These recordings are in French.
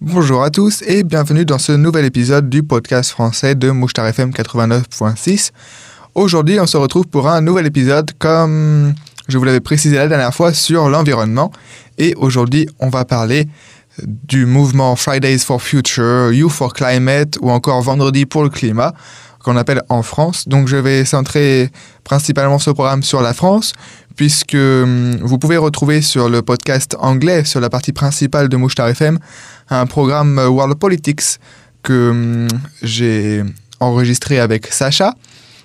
Bonjour à tous et bienvenue dans ce nouvel épisode du podcast français de Mouchtar FM 89.6. Aujourd'hui, on se retrouve pour un nouvel épisode comme je vous l'avais précisé la dernière fois sur l'environnement et aujourd'hui, on va parler du mouvement Fridays for Future, You for Climate ou encore Vendredi pour le climat qu'on appelle en France. Donc je vais centrer principalement ce programme sur la France, puisque hum, vous pouvez retrouver sur le podcast anglais, sur la partie principale de Mouchtar FM, un programme euh, World Politics que hum, j'ai enregistré avec Sacha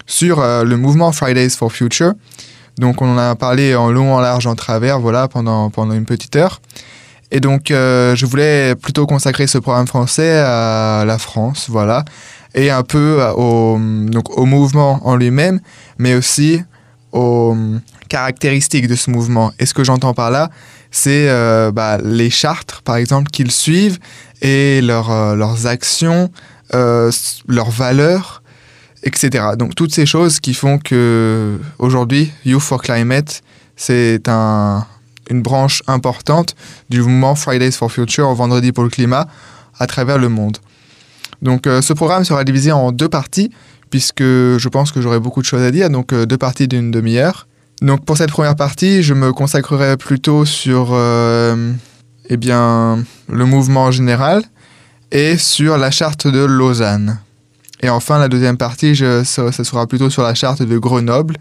sur euh, le mouvement Fridays for Future. Donc on en a parlé en long, en large, en travers, voilà, pendant, pendant une petite heure. Et donc euh, je voulais plutôt consacrer ce programme français à la France, voilà, et un peu au, donc, au mouvement en lui-même, mais aussi aux caractéristiques de ce mouvement. Et ce que j'entends par là, c'est euh, bah, les chartres, par exemple, qu'ils suivent et leur, euh, leurs actions, euh, leurs valeurs, etc. Donc toutes ces choses qui font que aujourd'hui, Youth for Climate, c'est un, une branche importante du mouvement Fridays for Future, Vendredi pour le climat, à travers le monde. Donc ce programme sera divisé en deux parties, puisque je pense que j'aurai beaucoup de choses à dire, donc deux parties d'une demi-heure. Donc pour cette première partie, je me consacrerai plutôt sur euh, eh bien, le mouvement général et sur la charte de Lausanne. Et enfin, la deuxième partie, je, ça, sera plutôt sur la charte de Grenoble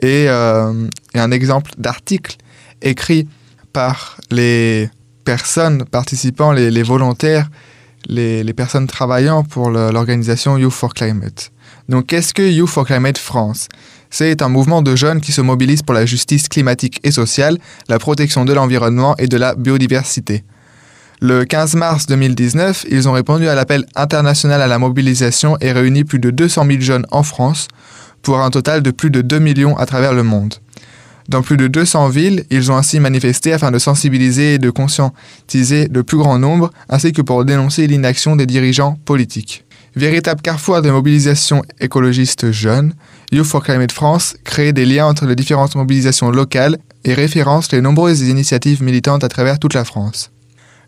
et, euh, un exemple d'article écrit par les personnes participant, les, volontaires, les, personnes travaillant pour l'organisation Youth for Climate. Donc qu'est-ce que Youth for Climate France? C'est un mouvement de jeunes qui se mobilisent pour la justice climatique et sociale, la protection de l'environnement et de la biodiversité. Le 15 mars 2019, ils ont répondu à l'appel international à la mobilisation et réuni plus de 200 000 jeunes en France, pour un total de plus de 2 millions à travers le monde. Dans plus de 200 villes, ils ont ainsi manifesté afin de sensibiliser et de conscientiser le plus grand nombre, ainsi que pour dénoncer l'inaction des dirigeants politiques. Véritable carrefour de mobilisation écologiste jeune, Youth for Climate France crée des liens entre les différentes mobilisations locales et référence les nombreuses initiatives militantes à travers toute la France.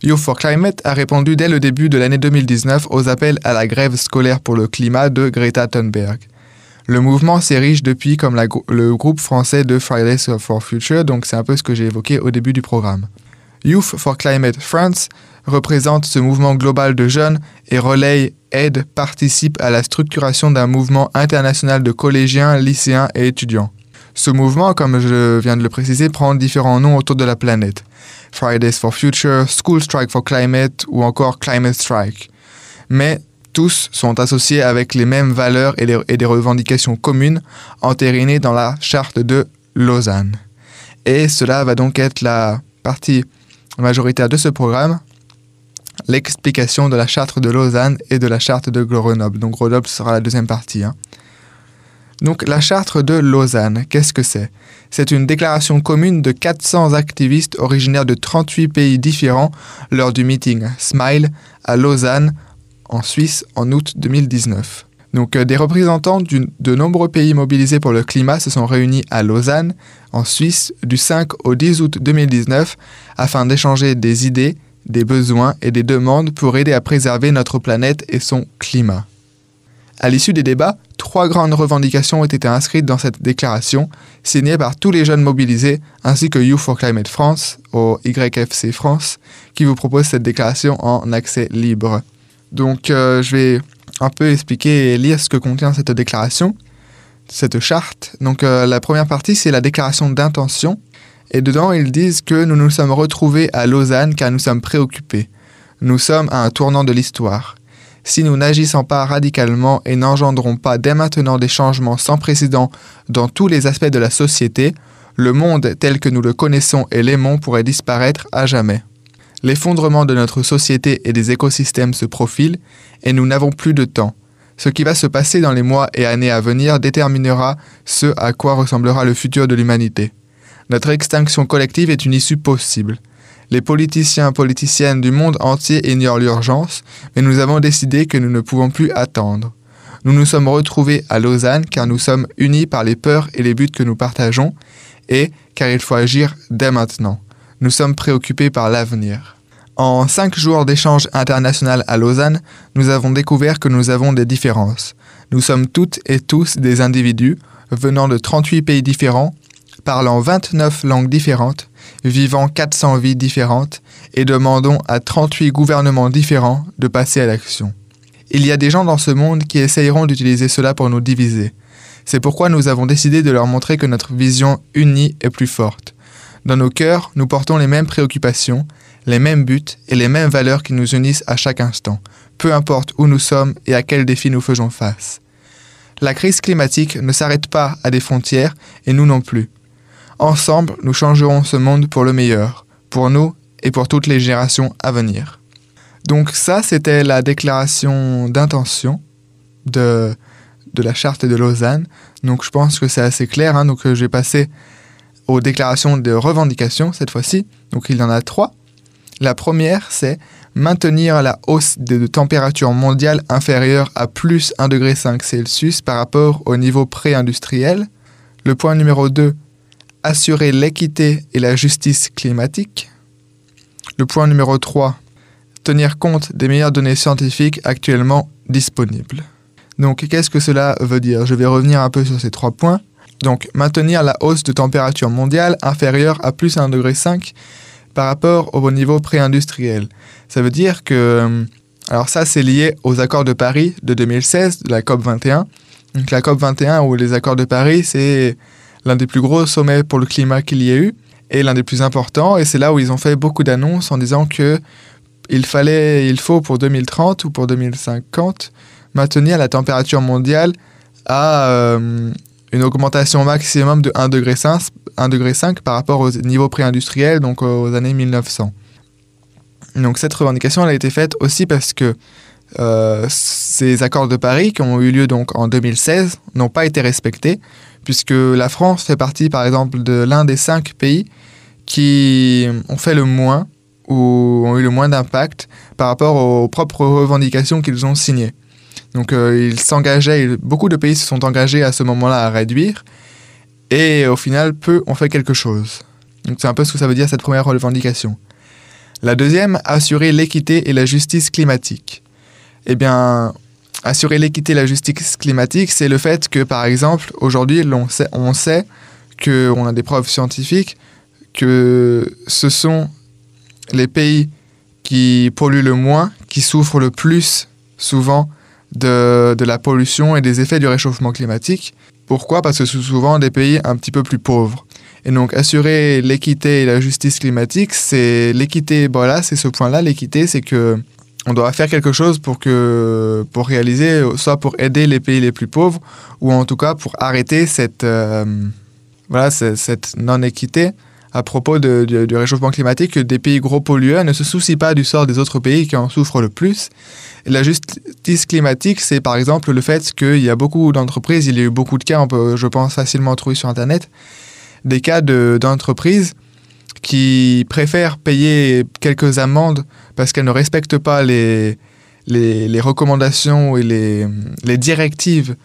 Youth for Climate a répondu dès le début de l'année 2019 aux appels à la grève scolaire pour le climat de Greta Thunberg. Le mouvement s'érige depuis comme le groupe français de Fridays for Future, donc c'est un peu ce que j'ai évoqué au début du programme. Youth for Climate France représente ce mouvement global de jeunes et relaye, aide, participe à la structuration d'un mouvement international de collégiens, lycéens et étudiants. Ce mouvement, comme je viens de le préciser, prend différents noms autour de la planète. Fridays for Future, School Strike for Climate ou encore Climate Strike. Mais tous sont associés avec les mêmes valeurs et, des revendications communes entérinées dans la charte de Lausanne. Et cela va donc être la partie majoritaire de ce programme, l'explication de la charte de Lausanne et de la charte de Grenoble. Donc Grenoble sera la deuxième partie. Hein. Donc la charte de Lausanne, qu'est-ce que c'est? C'est une déclaration commune de 400 activistes originaires de 38 pays différents lors du meeting Smile à Lausanne en Suisse en août 2019. Donc euh, des représentants de nombreux pays mobilisés pour le climat se sont réunis à Lausanne, en Suisse, du 5 au 10 août 2019 afin d'échanger des idées, des besoins et des demandes pour aider à préserver notre planète et son climat. À l'issue des débats, trois grandes revendications ont été inscrites dans cette déclaration, signée par tous les jeunes mobilisés, ainsi que Youth for Climate France, au YFC France, qui vous propose cette déclaration en accès libre. Donc euh, je vais un peu expliquer et lire ce que contient cette déclaration, cette charte. Donc euh, la première partie, c'est la déclaration d'intention. Et dedans, ils disent que nous nous sommes retrouvés à Lausanne car nous sommes préoccupés. Nous sommes à un tournant de l'histoire. Si nous n'agissons pas radicalement et n'engendrons pas dès maintenant des changements sans précédent dans tous les aspects de la société, le monde tel que nous le connaissons et l'aimons pourrait disparaître à jamais. L'effondrement de notre société et des écosystèmes se profile et nous n'avons plus de temps. Ce qui va se passer dans les mois et années à venir déterminera ce à quoi ressemblera le futur de l'humanité. Notre extinction collective est une issue possible. Les politiciens et politiciennes du monde entier ignorent l'urgence, mais nous avons décidé que nous ne pouvons plus attendre. Nous nous sommes retrouvés à Lausanne car nous sommes unis par les peurs et les buts que nous partageons, et car il faut agir dès maintenant. Nous sommes préoccupés par l'avenir. En cinq jours d'échange international à Lausanne, nous avons découvert que nous avons des différences. Nous sommes toutes et tous des individus venant de 38 pays différents, parlant 29 langues différentes, vivant 400 vies différentes et demandons à 38 gouvernements différents de passer à l'action. Il y a des gens dans ce monde qui essayeront d'utiliser cela pour nous diviser. C'est pourquoi nous avons décidé de leur montrer que notre vision unie est plus forte. Dans nos cœurs, nous portons les mêmes préoccupations, les mêmes buts et les mêmes valeurs qui nous unissent à chaque instant, peu importe où nous sommes et à quels défis nous faisons face. La crise climatique ne s'arrête pas à des frontières et nous non plus. Ensemble, nous changerons ce monde pour le meilleur, pour nous et pour toutes les générations à venir. Donc ça, c'était la déclaration d'intention de, de la charte de Lausanne. Donc je pense que c'est assez clair. Hein. Donc euh, je vais passer aux déclarations de revendication cette fois-ci. Donc il y en a trois. La première, c'est maintenir la hausse de température mondiale inférieure à plus 1,5 degré Celsius par rapport au niveau pré-industriel. Le point numéro 2, assurer l'équité et la justice climatique. Le point numéro 3, tenir compte des meilleures données scientifiques actuellement disponibles. Donc qu'est-ce que cela veut dire? Je vais revenir un peu sur ces trois points. Donc maintenir la hausse de température mondiale inférieure à plus 1,5 degré par rapport au niveau pré-industriel. Ça veut dire que... Euh, alors ça, c'est lié aux accords de Paris de 2016, de la COP 21. Donc la COP 21 ou les accords de Paris, c'est l'un des plus gros sommets pour le climat qu'il y ait eu et l'un des plus importants. Et c'est là où ils ont fait beaucoup d'annonces en disant que il fallait, il faut pour 2030 ou pour 2050 maintenir la température mondiale à euh, une augmentation maximum de 1,5 degré, 1 degré par rapport au niveau pré-industriel, donc aux années 1900. Donc cette revendication a été faite aussi parce que euh, ces accords de Paris qui ont eu lieu donc en 2016 n'ont pas été respectés puisque la France fait partie par exemple de l'un des cinq pays qui ont fait le moins ou ont eu le moins d'impact par rapport aux propres revendications qu'ils ont signées. Donc euh, ils s'engageaient, beaucoup de pays se sont engagés à ce moment-là à réduire, et au final, peu ont fait quelque chose. Donc c'est un peu ce que ça veut dire cette première revendication. La deuxième, assurer l'équité et la justice climatique. Eh bien, assurer l'équité et la justice climatique, c'est le fait que, par exemple, aujourd'hui, on sait, on sait qu'on a des preuves scientifiques que ce sont les pays qui polluent le moins, qui souffrent le plus souvent de, de la pollution et des effets du réchauffement climatique. Pourquoi? Parce que ce sont souvent des pays un petit peu plus pauvres. Et donc, assurer l'équité et la justice climatique, c'est l'équité, voilà, c'est ce point-là. L'équité, c'est que on doit faire quelque chose pour que, pour réaliser, soit pour aider les pays les plus pauvres, ou en tout cas pour arrêter cette, euh, voilà, cette non-équité à propos du réchauffement climatique, que des pays gros pollueurs ne se soucient pas du sort des autres pays qui en souffrent le plus. La justice climatique, c'est par exemple le fait qu'il y a beaucoup d'entreprises, il y a eu beaucoup de cas, je pense, facilement trouver sur Internet, des cas d'entreprises qui préfèrent payer quelques amendes parce qu'elles ne respectent pas les, recommandations et les directives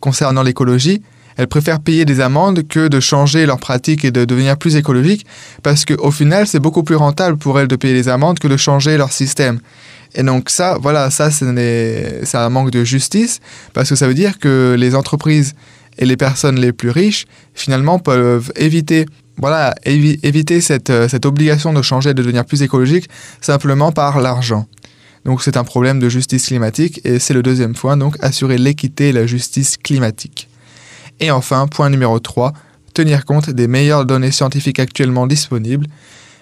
concernant l'écologie, elles préfèrent payer des amendes que de changer leurs pratiques et de devenir plus écologiques parce qu'au final, c'est beaucoup plus rentable pour elles de payer des amendes que de changer leur système. Et donc ça, voilà, ça, c'est un manque de justice parce que ça veut dire que les entreprises et les personnes les plus riches, finalement, peuvent éviter, voilà, éviter cette, euh, cette obligation de changer, de devenir plus écologique, simplement par l'argent. Donc c'est un problème de justice climatique et c'est le deuxième point, donc assurer l'équité et la justice climatique. Et enfin, point numéro 3, tenir compte des meilleures données scientifiques actuellement disponibles.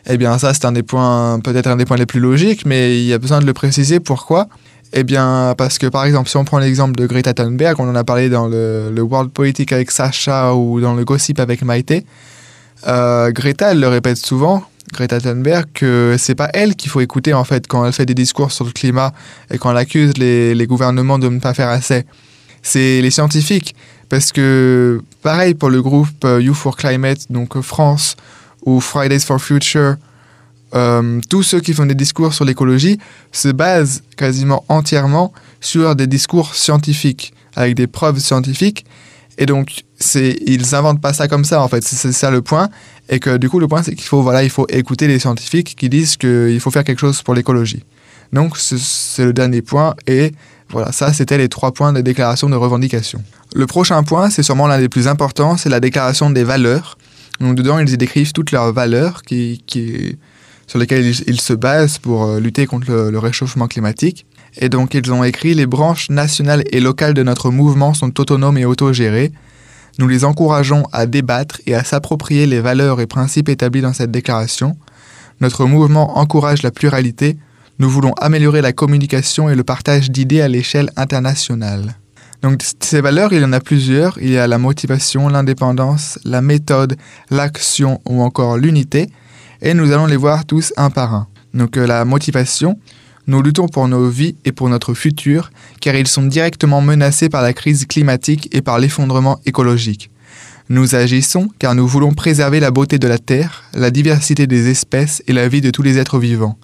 Eh bien ça c'est un des points, peut-être un des points les plus logiques, mais il y a besoin de le préciser. Pourquoi? Eh bien, parce que par exemple, si on prend l'exemple de Greta Thunberg, on en a parlé dans le, World Politics avec Sacha ou dans le Gossip avec Maïté, euh, Greta, elle le répète souvent, Greta Thunberg, que c'est pas elle qu'il faut écouter en fait quand elle fait des discours sur le climat et quand elle accuse les gouvernements de ne pas faire assez. C'est les scientifiques. Parce que, pareil pour le groupe euh, You for Climate, donc France, ou Fridays for Future, euh, tous ceux qui font des discours sur l'écologie se basent quasiment entièrement sur des discours scientifiques, avec des preuves scientifiques. Et donc, ils inventent pas ça comme ça, en fait. C'est, ça le point. Et que du coup, le point, c'est qu'il faut, voilà, il faut écouter les scientifiques qui disent qu'il faut faire quelque chose pour l'écologie. Donc, c'est le dernier point. Et voilà, ça, c'était les trois points de déclaration de revendication. Le prochain point, c'est sûrement l'un des plus importants, c'est la déclaration des valeurs. Donc, dedans, ils y décrivent toutes leurs valeurs qui, sur lesquelles ils, se basent pour euh, lutter contre le réchauffement climatique. Et donc ils ont écrit Les branches nationales et locales de notre mouvement sont autonomes et autogérées. Nous les encourageons à débattre et à s'approprier les valeurs et principes établis dans cette déclaration. Notre mouvement encourage la pluralité. Nous voulons améliorer la communication et le partage d'idées à l'échelle internationale. Donc ces valeurs, il y en a plusieurs. Il y a la motivation, l'indépendance, la méthode, l'action ou encore l'unité. Et nous allons les voir tous un par un. Donc euh, la motivation, nous luttons pour nos vies et pour notre futur, car ils sont directement menacés par la crise climatique et par l'effondrement écologique. Nous agissons car nous voulons préserver la beauté de la Terre, la diversité des espèces et la vie de tous les êtres vivants.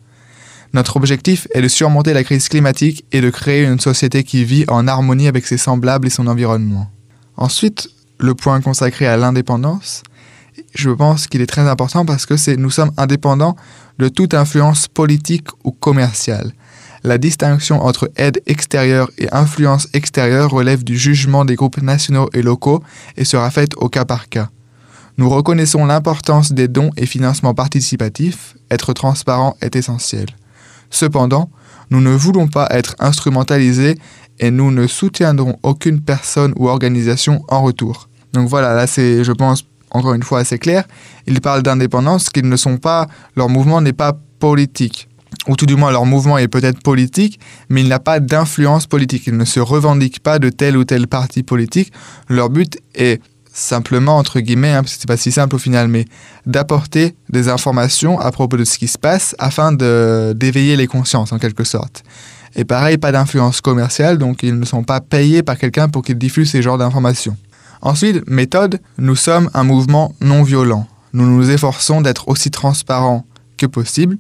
Notre objectif est de surmonter la crise climatique et de créer une société qui vit en harmonie avec ses semblables et son environnement. Ensuite, le point consacré à l'indépendance, je pense qu'il est très important parce que c'est nous sommes indépendants de toute influence politique ou commerciale. La distinction entre aide extérieure et influence extérieure relève du jugement des groupes nationaux et locaux et sera faite au cas par cas. Nous reconnaissons l'importance des dons et financements participatifs, être transparent est essentiel. Cependant, nous ne voulons pas être instrumentalisés et nous ne soutiendrons aucune personne ou organisation en retour. Donc voilà, là c'est, je pense, encore une fois assez clair. Ils parlent d'indépendance, qu'ils ne sont pas, leur mouvement n'est pas politique. Ou tout du moins, leur mouvement est peut-être politique, mais il n'a pas d'influence politique. Ils ne se revendiquent pas de tel ou tel parti politique. Leur but est simplement, entre guillemets, hein, parce que c'est pas si simple au final, mais d'apporter des informations à propos de ce qui se passe afin d'éveiller les consciences, en quelque sorte. Et pareil, pas d'influence commerciale, donc ils ne sont pas payés par quelqu'un pour qu'ils diffusent ces genres d'informations. Ensuite, méthode, nous sommes un mouvement non violent. Nous nous efforçons d'être aussi transparents que possible.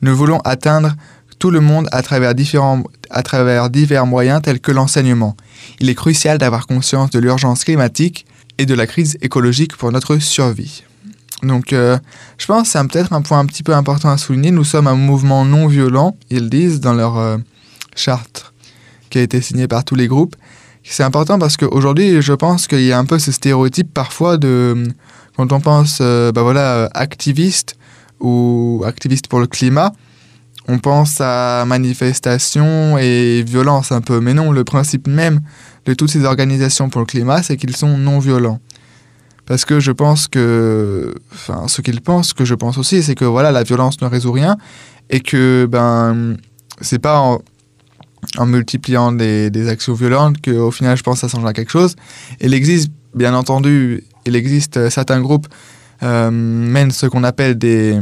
Nous voulons atteindre tout le monde à travers, différents, à travers divers moyens tels que l'enseignement. Il est crucial d'avoir conscience de l'urgence climatique et de la crise écologique pour notre survie. Donc, euh, je pense que c'est peut-être un point un petit peu important à souligner. Nous sommes un mouvement non violent, ils disent dans leur euh, charte qui a été signée par tous les groupes. C'est important parce qu'aujourd'hui, je pense qu'il y a un peu ce stéréotype parfois de quand on pense, euh, bah voilà, activiste ou activiste pour le climat, on pense à manifestation et violence un peu. Mais non, le principe même de toutes ces organisations pour le climat, c'est qu'ils sont non violents. Parce que je pense que, enfin, ce qu'ils pensent, que je pense aussi, c'est que voilà, la violence ne résout rien et que ben, c'est pas en, multipliant des, actions violentes qu'au final, je pense, ça changera quelque chose. Il existe, bien entendu, il existe euh, certains groupes euh, mènent ce qu'on appelle des,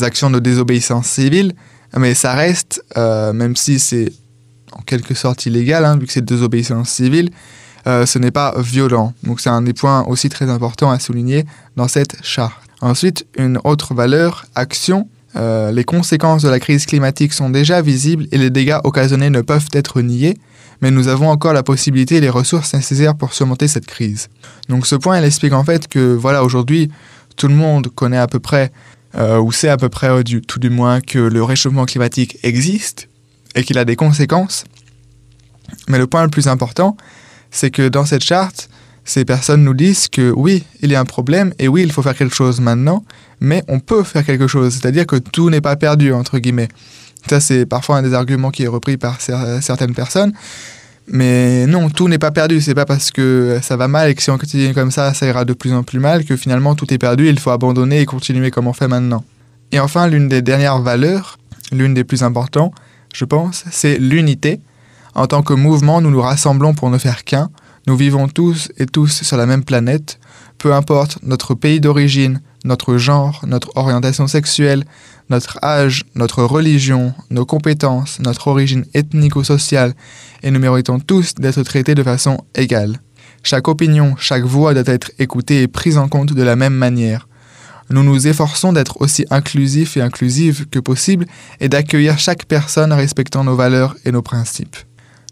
actions de désobéissance civile, mais ça reste, euh, même si c'est en quelque sorte illégal, hein, vu que c'est désobéissance civile, euh, ce n'est pas violent. Donc c'est un des points aussi très importants à souligner dans cette charte. Ensuite, une autre valeur, action, euh, les conséquences de la crise climatique sont déjà visibles et les dégâts occasionnés ne peuvent être niés, mais nous avons encore la possibilité et les ressources nécessaires pour surmonter cette crise. Donc ce point, il explique en fait que voilà, aujourd'hui, tout le monde connaît à peu près, euh, ou sait à peu près tout du moins, que le réchauffement climatique existe et qu'il a des conséquences. Mais le point le plus important, c'est que dans cette charte, ces personnes nous disent que oui, il y a un problème et oui, il faut faire quelque chose maintenant, mais on peut faire quelque chose, c'est-à-dire que tout n'est pas perdu, entre guillemets. Ça, c'est parfois un des arguments qui est repris par certaines personnes. Mais non, tout n'est pas perdu. C'est pas parce que ça va mal et que si on continue comme ça, ça ira de plus en plus mal que finalement tout est perdu. Il faut abandonner et continuer comme on fait maintenant. Et enfin, l'une des dernières valeurs, l'une des plus importantes, je pense, c'est l'unité. En tant que mouvement, nous nous rassemblons pour ne faire qu'un. Nous vivons tous et tous sur la même planète, peu importe notre pays d'origine, notre genre, notre orientation sexuelle, notre âge, notre religion, nos compétences, notre origine ethnique ou sociale, et nous méritons tous d'être traités de façon égale. Chaque opinion, chaque voix doit être écoutée et prise en compte de la même manière. Nous nous efforçons d'être aussi inclusifs et inclusives que possible et d'accueillir chaque personne respectant nos valeurs et nos principes.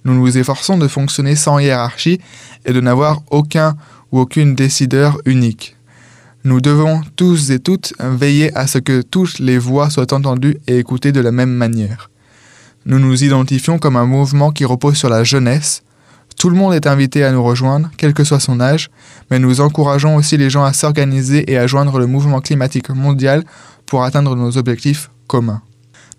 Nous nous efforçons de fonctionner sans hiérarchie et de n'avoir aucun ou aucune décideur unique. Nous devons tous et toutes veiller à ce que toutes les voix soient entendues et écoutées de la même manière. Nous nous identifions comme un mouvement qui repose sur la jeunesse. Tout le monde est invité à nous rejoindre, quel que soit son âge, mais nous encourageons aussi les gens à s'organiser et à joindre le mouvement climatique mondial pour atteindre nos objectifs communs.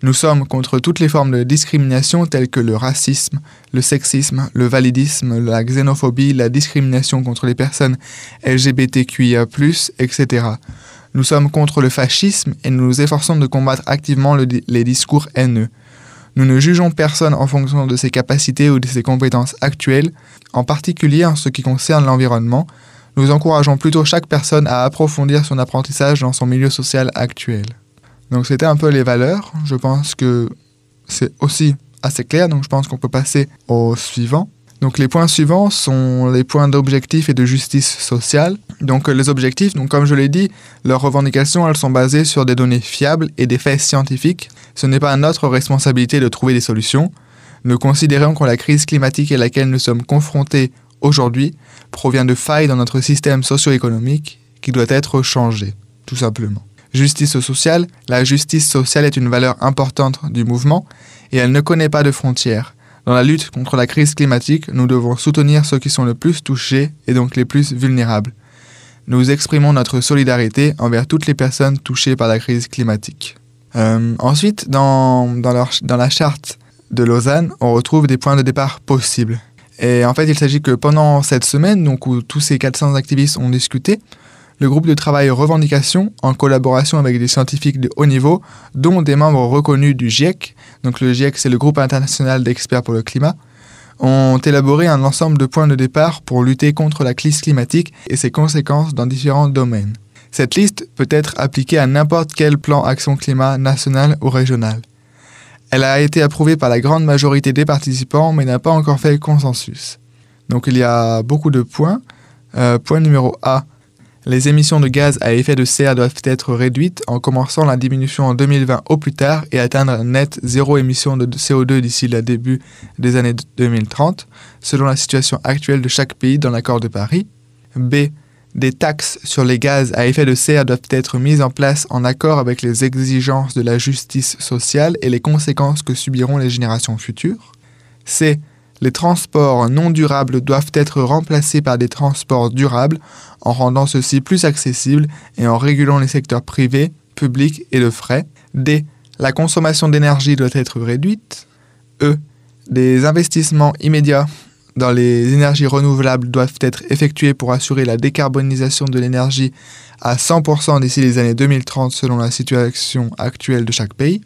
Nous sommes contre toutes les formes de discrimination telles que le racisme, le sexisme, le validisme, la xénophobie, la discrimination contre les personnes LGBTQIA, etc. Nous sommes contre le fascisme et nous nous efforçons de combattre activement les discours haineux. Nous ne jugeons personne en fonction de ses capacités ou de ses compétences actuelles, en particulier en ce qui concerne l'environnement. Nous encourageons plutôt chaque personne à approfondir son apprentissage dans son milieu social actuel. Donc c'était un peu les valeurs. Je pense que c'est aussi assez clair, donc je pense qu'on peut passer au suivant. Donc les points suivants sont les points d'objectif et de justice sociale. Donc les objectifs, comme je l'ai dit, leurs revendications, elles sont basées sur des données fiables et des faits scientifiques. Ce n'est pas notre responsabilité de trouver des solutions. Nous considérons que la crise climatique à laquelle nous sommes confrontés aujourd'hui provient de failles dans notre système socio-économique qui doit être changé, tout simplement. Justice sociale, la justice sociale est une valeur importante du mouvement et elle ne connaît pas de frontières. Dans la lutte contre la crise climatique, nous devons soutenir ceux qui sont le plus touchés et donc les plus vulnérables. Nous exprimons notre solidarité envers toutes les personnes touchées par la crise climatique. Euh, ensuite, dans, la charte de Lausanne, on retrouve des points de départ possibles. Et en fait, il s'agit que pendant cette semaine, donc où tous ces 400 activistes ont discuté, le groupe de travail Revendication, en collaboration avec des scientifiques de haut niveau, dont des membres reconnus du GIEC, donc le GIEC c'est le groupe international d'experts pour le climat, ont élaboré un ensemble de points de départ pour lutter contre la crise climatique et ses conséquences dans différents domaines. Cette liste peut être appliquée à n'importe quel plan action climat national ou régional. Elle a été approuvée par la grande majorité des participants mais n'a pas encore fait consensus. Donc il y a beaucoup de points. Euh, point numéro A, les émissions de gaz à effet de serre doivent être réduites en commençant la diminution en 2020 au plus tard et atteindre net zéro émission de CO2 d'ici le début des années 2030, selon la situation actuelle de chaque pays dans l'accord de Paris. B. Des taxes sur les gaz à effet de serre doivent être mises en place en accord avec les exigences de la justice sociale et les conséquences que subiront les générations futures. C les transports non durables doivent être remplacés par des transports durables en rendant ceux-ci plus accessibles et en régulant les secteurs privés, publics et de frais. D. La consommation d'énergie doit être réduite. E. Des investissements immédiats dans les énergies renouvelables doivent être effectués pour assurer la décarbonisation de l'énergie à 100% d'ici les années 2030 selon la situation actuelle de chaque pays.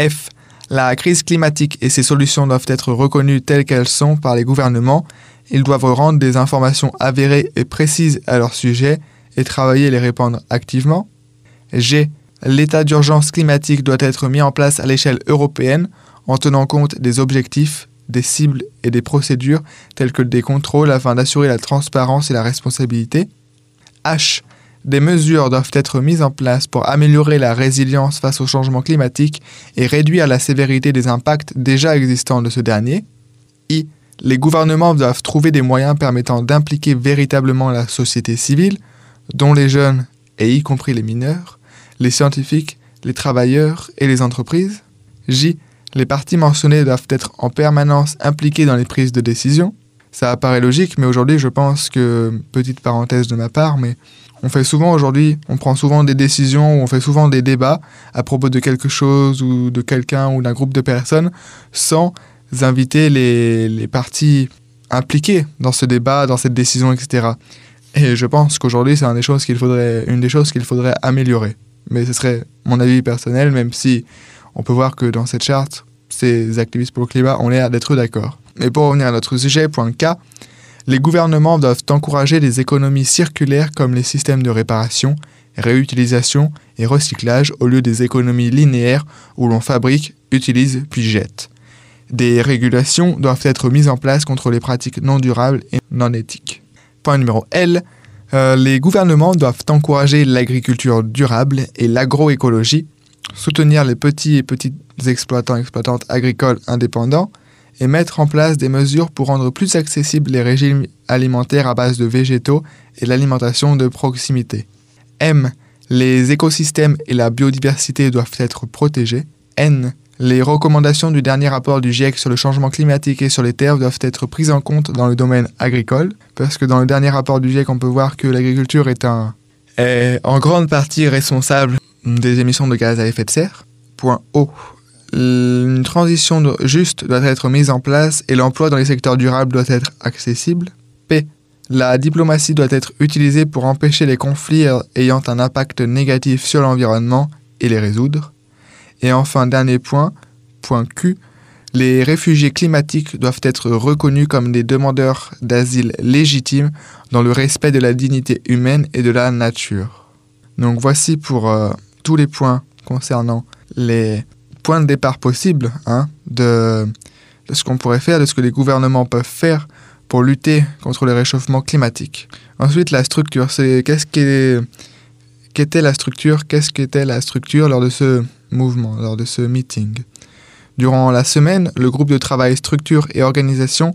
F. La crise climatique et ses solutions doivent être reconnues telles qu'elles sont par les gouvernements. Ils doivent rendre des informations avérées et précises à leur sujet et travailler à les répandre activement. G. L'état d'urgence climatique doit être mis en place à l'échelle européenne en tenant compte des objectifs, des cibles et des procédures telles que des contrôles afin d'assurer la transparence et la responsabilité. H. Des mesures doivent être mises en place pour améliorer la résilience face au changement climatique et réduire la sévérité des impacts déjà existants de ce dernier. I. Les gouvernements doivent trouver des moyens permettant d'impliquer véritablement la société civile, dont les jeunes, et y compris les mineurs, les scientifiques, les travailleurs et les entreprises. J. Les parties mentionnées doivent être en permanence impliquées dans les prises de décision. Ça apparaît logique, mais aujourd'hui je pense que, petite parenthèse de ma part, mais on fait souvent aujourd'hui, on prend souvent des décisions on fait souvent des débats à propos de quelque chose ou de quelqu'un ou d'un groupe de personnes sans inviter les, les parties impliquées dans ce débat, dans cette décision, etc. Et je pense qu'aujourd'hui, c'est une des choses qu'il faudrait, une des choses qu'il faudrait améliorer. Mais ce serait mon avis personnel, même si on peut voir que dans cette charte, ces activistes pour le climat ont l'air d'être d'accord. Mais pour revenir à notre sujet, point K, les gouvernements doivent encourager les économies circulaires comme les systèmes de réparation, réutilisation et recyclage au lieu des économies linéaires où l'on fabrique, utilise puis jette. Des régulations doivent être mises en place contre les pratiques non durables et non éthiques. Point numéro L. Euh, les gouvernements doivent encourager l'agriculture durable et l'agroécologie, soutenir les petits et petites exploitants exploitantes agricoles indépendants, et mettre en place des mesures pour rendre plus accessibles les régimes alimentaires à base de végétaux et l'alimentation de proximité. M. Les écosystèmes et la biodiversité doivent être protégés. N. Les recommandations du dernier rapport du GIEC sur le changement climatique et sur les terres doivent être prises en compte dans le domaine agricole, parce que dans le dernier rapport du GIEC, on peut voir que l'agriculture est, un, en grande partie responsable des émissions de gaz à effet de serre. Point O. Une transition juste doit être mise en place et l'emploi dans les secteurs durables doit être accessible. P. La diplomatie doit être utilisée pour empêcher les conflits ayant un impact négatif sur l'environnement et les résoudre. Et enfin, dernier point, point Q, les réfugiés climatiques doivent être reconnus comme des demandeurs d'asile légitimes dans le respect de la dignité humaine et de la nature. Donc voici pour euh, tous les points concernant les points de départ possibles hein, de, ce qu'on pourrait faire, de ce que les gouvernements peuvent faire pour lutter contre le réchauffement climatique. Ensuite, la structure, qu'est-ce la structure, qu'est-ce qu'était la structure lors de ce mouvement, lors de ce meeting. Durant la semaine, le groupe de travail structure et organisation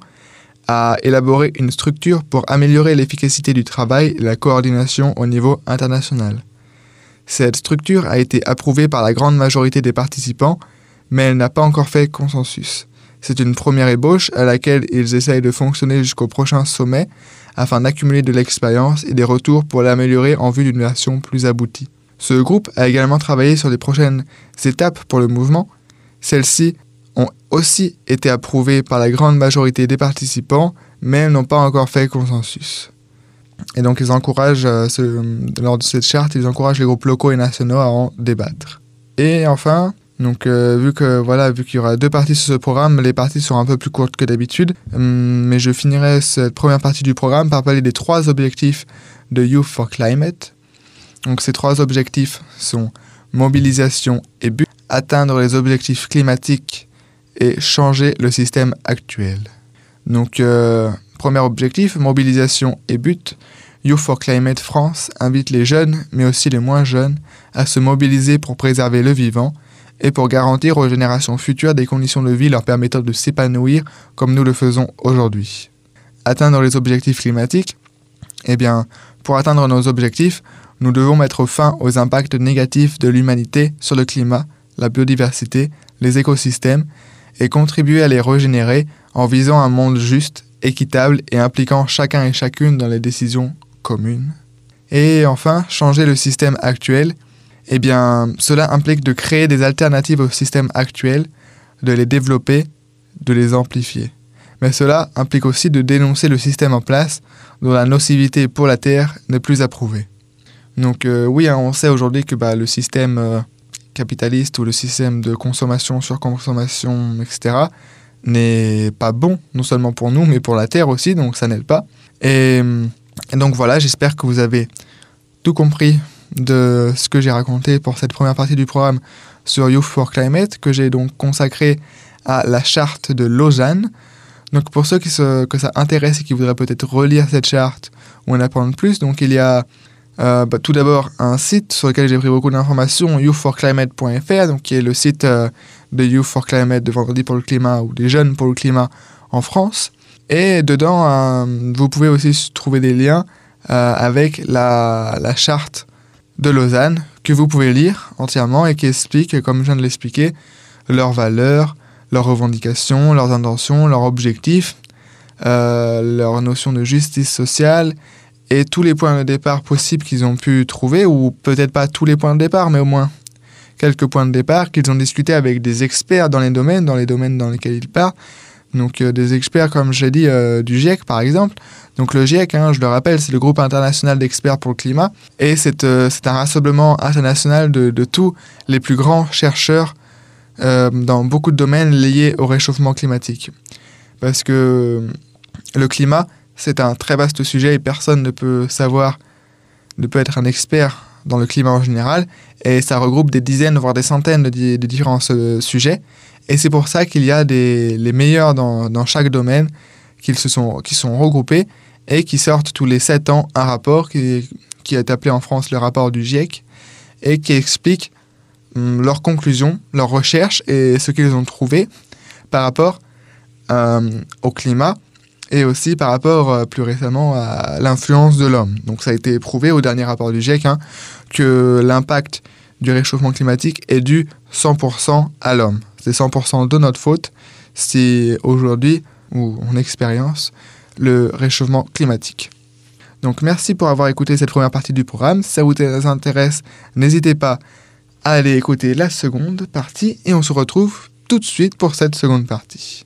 a élaboré une structure pour améliorer l'efficacité du travail et la coordination au niveau international. Cette structure a été approuvée par la grande majorité des participants, mais elle n'a pas encore fait consensus. C'est une première ébauche à laquelle ils essayent de fonctionner jusqu'au prochain sommet afin d'accumuler de l'expérience et des retours pour l'améliorer en vue d'une version plus aboutie. Ce groupe a également travaillé sur les prochaines étapes pour le mouvement. Celles-ci ont aussi été approuvées par la grande majorité des participants, mais elles n'ont pas encore fait consensus. Et donc ils encouragent, euh, lors de cette charte, ils encouragent les groupes locaux et nationaux à en débattre. Et enfin, donc euh, vu que voilà, vu qu'il y aura deux parties sur ce programme, les parties seront un peu plus courtes que d'habitude. Hum, mais je finirai cette première partie du programme par parler des trois objectifs de Youth for Climate. Donc ces trois objectifs sont mobilisation et but, atteindre les objectifs climatiques et changer le système actuel. Donc euh, premier objectif, mobilisation et but. Youth for Climate France invite les jeunes, mais aussi les moins jeunes, à se mobiliser pour préserver le vivant et pour garantir aux générations futures des conditions de vie leur permettant de s'épanouir comme nous le faisons aujourd'hui. Atteindre les objectifs climatiques Eh bien, pour atteindre nos objectifs, nous devons mettre fin aux impacts négatifs de l'humanité sur le climat, la biodiversité, les écosystèmes, et contribuer à les régénérer en visant un monde juste, équitable et impliquant chacun et chacune dans les décisions communes. Et enfin, changer le système actuel. Eh bien, cela implique de créer des alternatives au système actuel, de les développer, de les amplifier. Mais cela implique aussi de dénoncer le système en place dont la nocivité pour la Terre n'est plus approuvée. Donc euh, oui, hein, on sait aujourd'hui que bah, le système euh, capitaliste ou le système de consommation, surconsommation, etc., n'est pas bon, non seulement pour nous, mais pour la Terre aussi, donc ça n'aide pas. Et, donc voilà, j'espère que vous avez tout compris de ce que j'ai raconté pour cette première partie du programme sur Youth for Climate, que j'ai donc consacré à la charte de Lausanne. Donc pour ceux qui se, que ça intéresse et qui voudraient peut-être relire cette charte ou en apprendre plus, donc il y a euh, bah, tout d'abord, un site sur lequel j'ai pris beaucoup d'informations, youthforclimate.fr, donc qui est le site euh, de Youth for Climate, de Vendredi pour le climat ou des jeunes pour le climat en France. Et dedans, euh, vous pouvez aussi trouver des liens avec la, la, charte de Lausanne que vous pouvez lire entièrement et qui explique, comme je viens de l'expliquer, leurs valeurs, leurs revendications, leurs intentions, leurs objectifs, leurs notions de justice sociale et tous les points de départ possibles qu'ils ont pu trouver, ou peut-être pas tous les points de départ, mais au moins quelques points de départ qu'ils ont discuté avec des experts dans les domaines, dans les domaines dans lesquels ils partent. Donc euh, des experts, comme j'ai dit, euh, du GIEC par exemple. Donc le GIEC, hein, je le rappelle, c'est le groupe international d'experts pour le climat, et c'est euh, un rassemblement international de, de, tous les plus grands chercheurs dans beaucoup de domaines liés au réchauffement climatique. Parce que le climat, c'est un très vaste sujet et personne ne peut savoir, ne peut être un expert dans le climat en général. Et ça regroupe des dizaines, voire des centaines de, différents euh, sujets. Et c'est pour ça qu'il y a les meilleurs dans, chaque domaine qui, sont, sont regroupés et qui sortent tous les sept ans un rapport qui, qui est appelé en France le rapport du GIEC et qui explique hum, leurs conclusions, leurs recherches et ce qu'ils ont trouvé par rapport euh, au climat et aussi par rapport euh, plus récemment à l'influence de l'homme. Donc ça a été prouvé au dernier rapport du GIEC hein, que l'impact du réchauffement climatique est dû 100% à l'homme. C'est 100% de notre faute si aujourd'hui, ou on expérience, le réchauffement climatique. Donc merci pour avoir écouté cette première partie du programme. Si ça vous intéresse, n'hésitez pas à aller écouter la seconde partie et on se retrouve tout de suite pour cette seconde partie.